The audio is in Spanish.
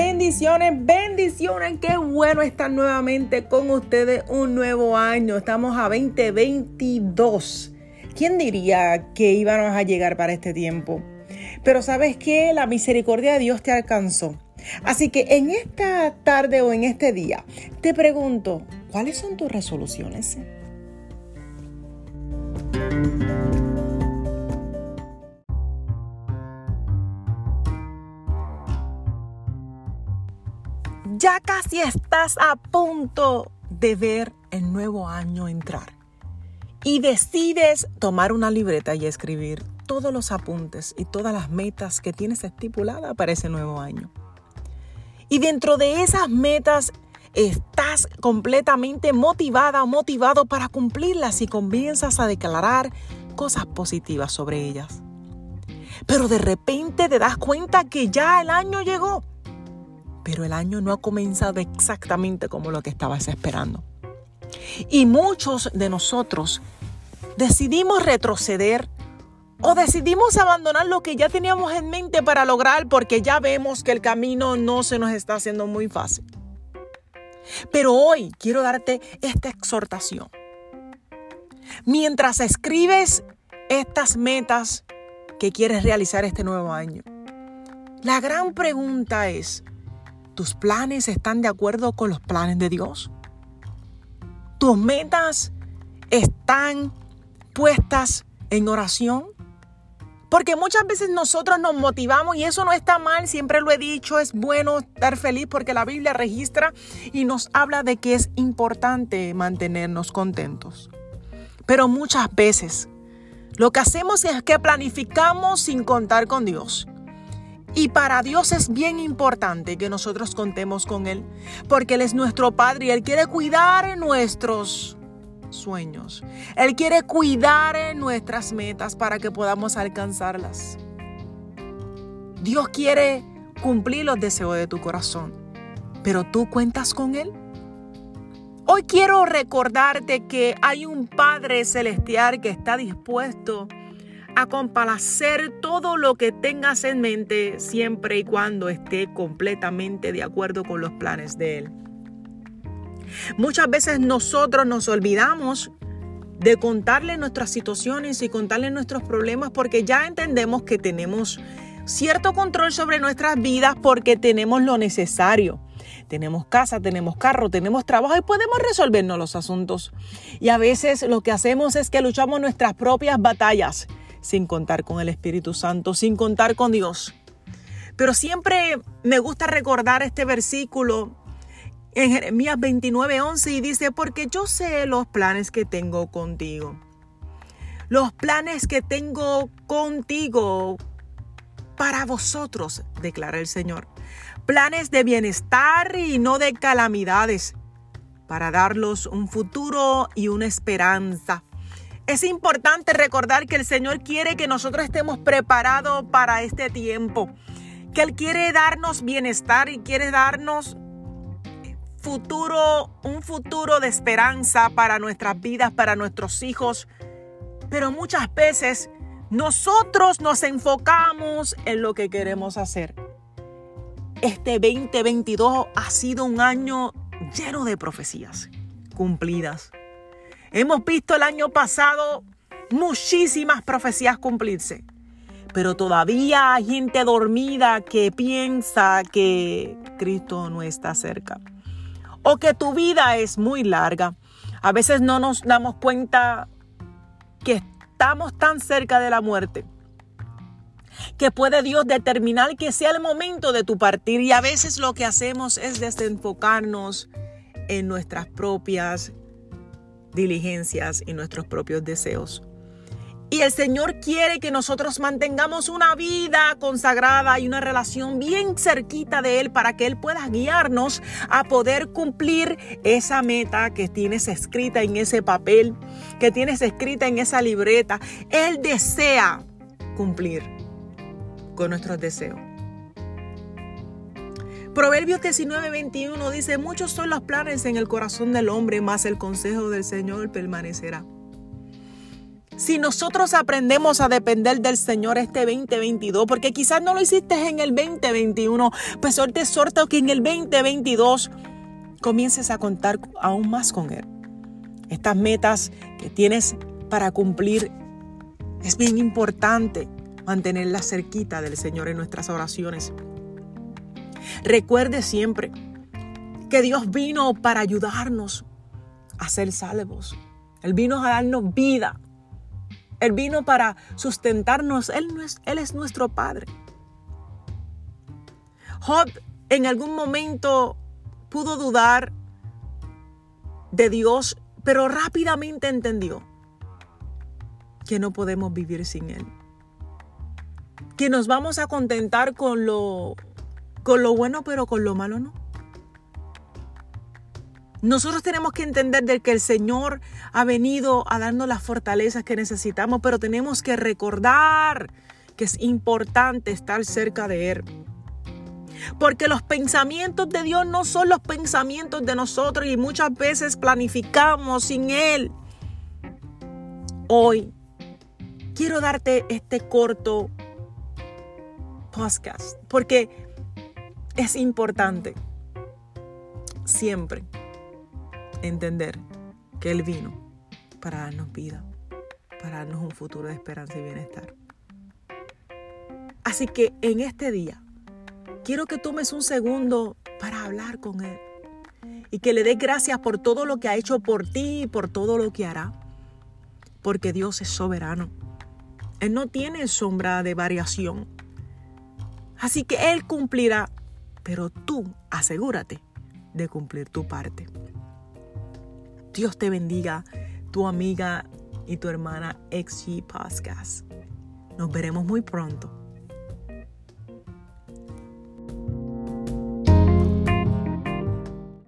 Bendiciones, bendiciones. Qué bueno estar nuevamente con ustedes un nuevo año. Estamos a 2022. ¿Quién diría que íbamos a llegar para este tiempo? Pero sabes que la misericordia de Dios te alcanzó. Así que en esta tarde o en este día te pregunto, ¿cuáles son tus resoluciones? Casi estás a punto de ver el nuevo año entrar y decides tomar una libreta y escribir todos los apuntes y todas las metas que tienes estipuladas para ese nuevo año. Y dentro de esas metas estás completamente motivada o motivado para cumplirlas y comienzas a declarar cosas positivas sobre ellas. Pero de repente te das cuenta que ya el año llegó pero el año no ha comenzado exactamente como lo que estabas esperando. Y muchos de nosotros decidimos retroceder o decidimos abandonar lo que ya teníamos en mente para lograr porque ya vemos que el camino no se nos está haciendo muy fácil. Pero hoy quiero darte esta exhortación. Mientras escribes estas metas que quieres realizar este nuevo año, la gran pregunta es, ¿Tus planes están de acuerdo con los planes de Dios? ¿Tus metas están puestas en oración? Porque muchas veces nosotros nos motivamos y eso no está mal, siempre lo he dicho, es bueno estar feliz porque la Biblia registra y nos habla de que es importante mantenernos contentos. Pero muchas veces lo que hacemos es que planificamos sin contar con Dios. Y para Dios es bien importante que nosotros contemos con Él, porque Él es nuestro Padre y Él quiere cuidar nuestros sueños. Él quiere cuidar nuestras metas para que podamos alcanzarlas. Dios quiere cumplir los deseos de tu corazón, pero tú cuentas con Él. Hoy quiero recordarte que hay un Padre celestial que está dispuesto a complacer todo lo que tengas en mente siempre y cuando esté completamente de acuerdo con los planes de Él. Muchas veces nosotros nos olvidamos de contarle nuestras situaciones y contarle nuestros problemas porque ya entendemos que tenemos cierto control sobre nuestras vidas porque tenemos lo necesario. Tenemos casa, tenemos carro, tenemos trabajo y podemos resolvernos los asuntos. Y a veces lo que hacemos es que luchamos nuestras propias batallas sin contar con el Espíritu Santo, sin contar con Dios. Pero siempre me gusta recordar este versículo en Jeremías 29:11 y dice, porque yo sé los planes que tengo contigo. Los planes que tengo contigo para vosotros, declara el Señor. Planes de bienestar y no de calamidades, para darlos un futuro y una esperanza. Es importante recordar que el Señor quiere que nosotros estemos preparados para este tiempo, que Él quiere darnos bienestar y quiere darnos futuro, un futuro de esperanza para nuestras vidas, para nuestros hijos. Pero muchas veces nosotros nos enfocamos en lo que queremos hacer. Este 2022 ha sido un año lleno de profecías cumplidas. Hemos visto el año pasado muchísimas profecías cumplirse, pero todavía hay gente dormida que piensa que Cristo no está cerca o que tu vida es muy larga. A veces no nos damos cuenta que estamos tan cerca de la muerte que puede Dios determinar que sea el momento de tu partir y a veces lo que hacemos es desenfocarnos en nuestras propias diligencias y nuestros propios deseos. Y el Señor quiere que nosotros mantengamos una vida consagrada y una relación bien cerquita de Él para que Él pueda guiarnos a poder cumplir esa meta que tienes escrita en ese papel, que tienes escrita en esa libreta. Él desea cumplir con nuestros deseos. Proverbios 19, 21 dice, muchos son los planes en el corazón del hombre, mas el consejo del Señor permanecerá. Si nosotros aprendemos a depender del Señor este 2022, porque quizás no lo hiciste en el 2021, pues hoy te que en el 2022 comiences a contar aún más con Él. Estas metas que tienes para cumplir es bien importante mantenerlas cerquita del Señor en nuestras oraciones. Recuerde siempre que Dios vino para ayudarnos a ser salvos. Él vino a darnos vida. Él vino para sustentarnos. Él, es, él es nuestro Padre. Job en algún momento pudo dudar de Dios, pero rápidamente entendió que no podemos vivir sin Él. Que nos vamos a contentar con lo, con lo bueno, pero con lo malo no. Nosotros tenemos que entender de que el Señor ha venido a darnos las fortalezas que necesitamos, pero tenemos que recordar que es importante estar cerca de Él. Porque los pensamientos de Dios no son los pensamientos de nosotros y muchas veces planificamos sin Él. Hoy quiero darte este corto podcast porque es importante siempre entender que Él vino para darnos vida, para darnos un futuro de esperanza y bienestar. Así que en este día quiero que tomes un segundo para hablar con Él y que le des gracias por todo lo que ha hecho por ti y por todo lo que hará, porque Dios es soberano. Él no tiene sombra de variación. Así que Él cumplirá, pero tú asegúrate de cumplir tu parte. Dios te bendiga, tu amiga y tu hermana XG Podcast. Nos veremos muy pronto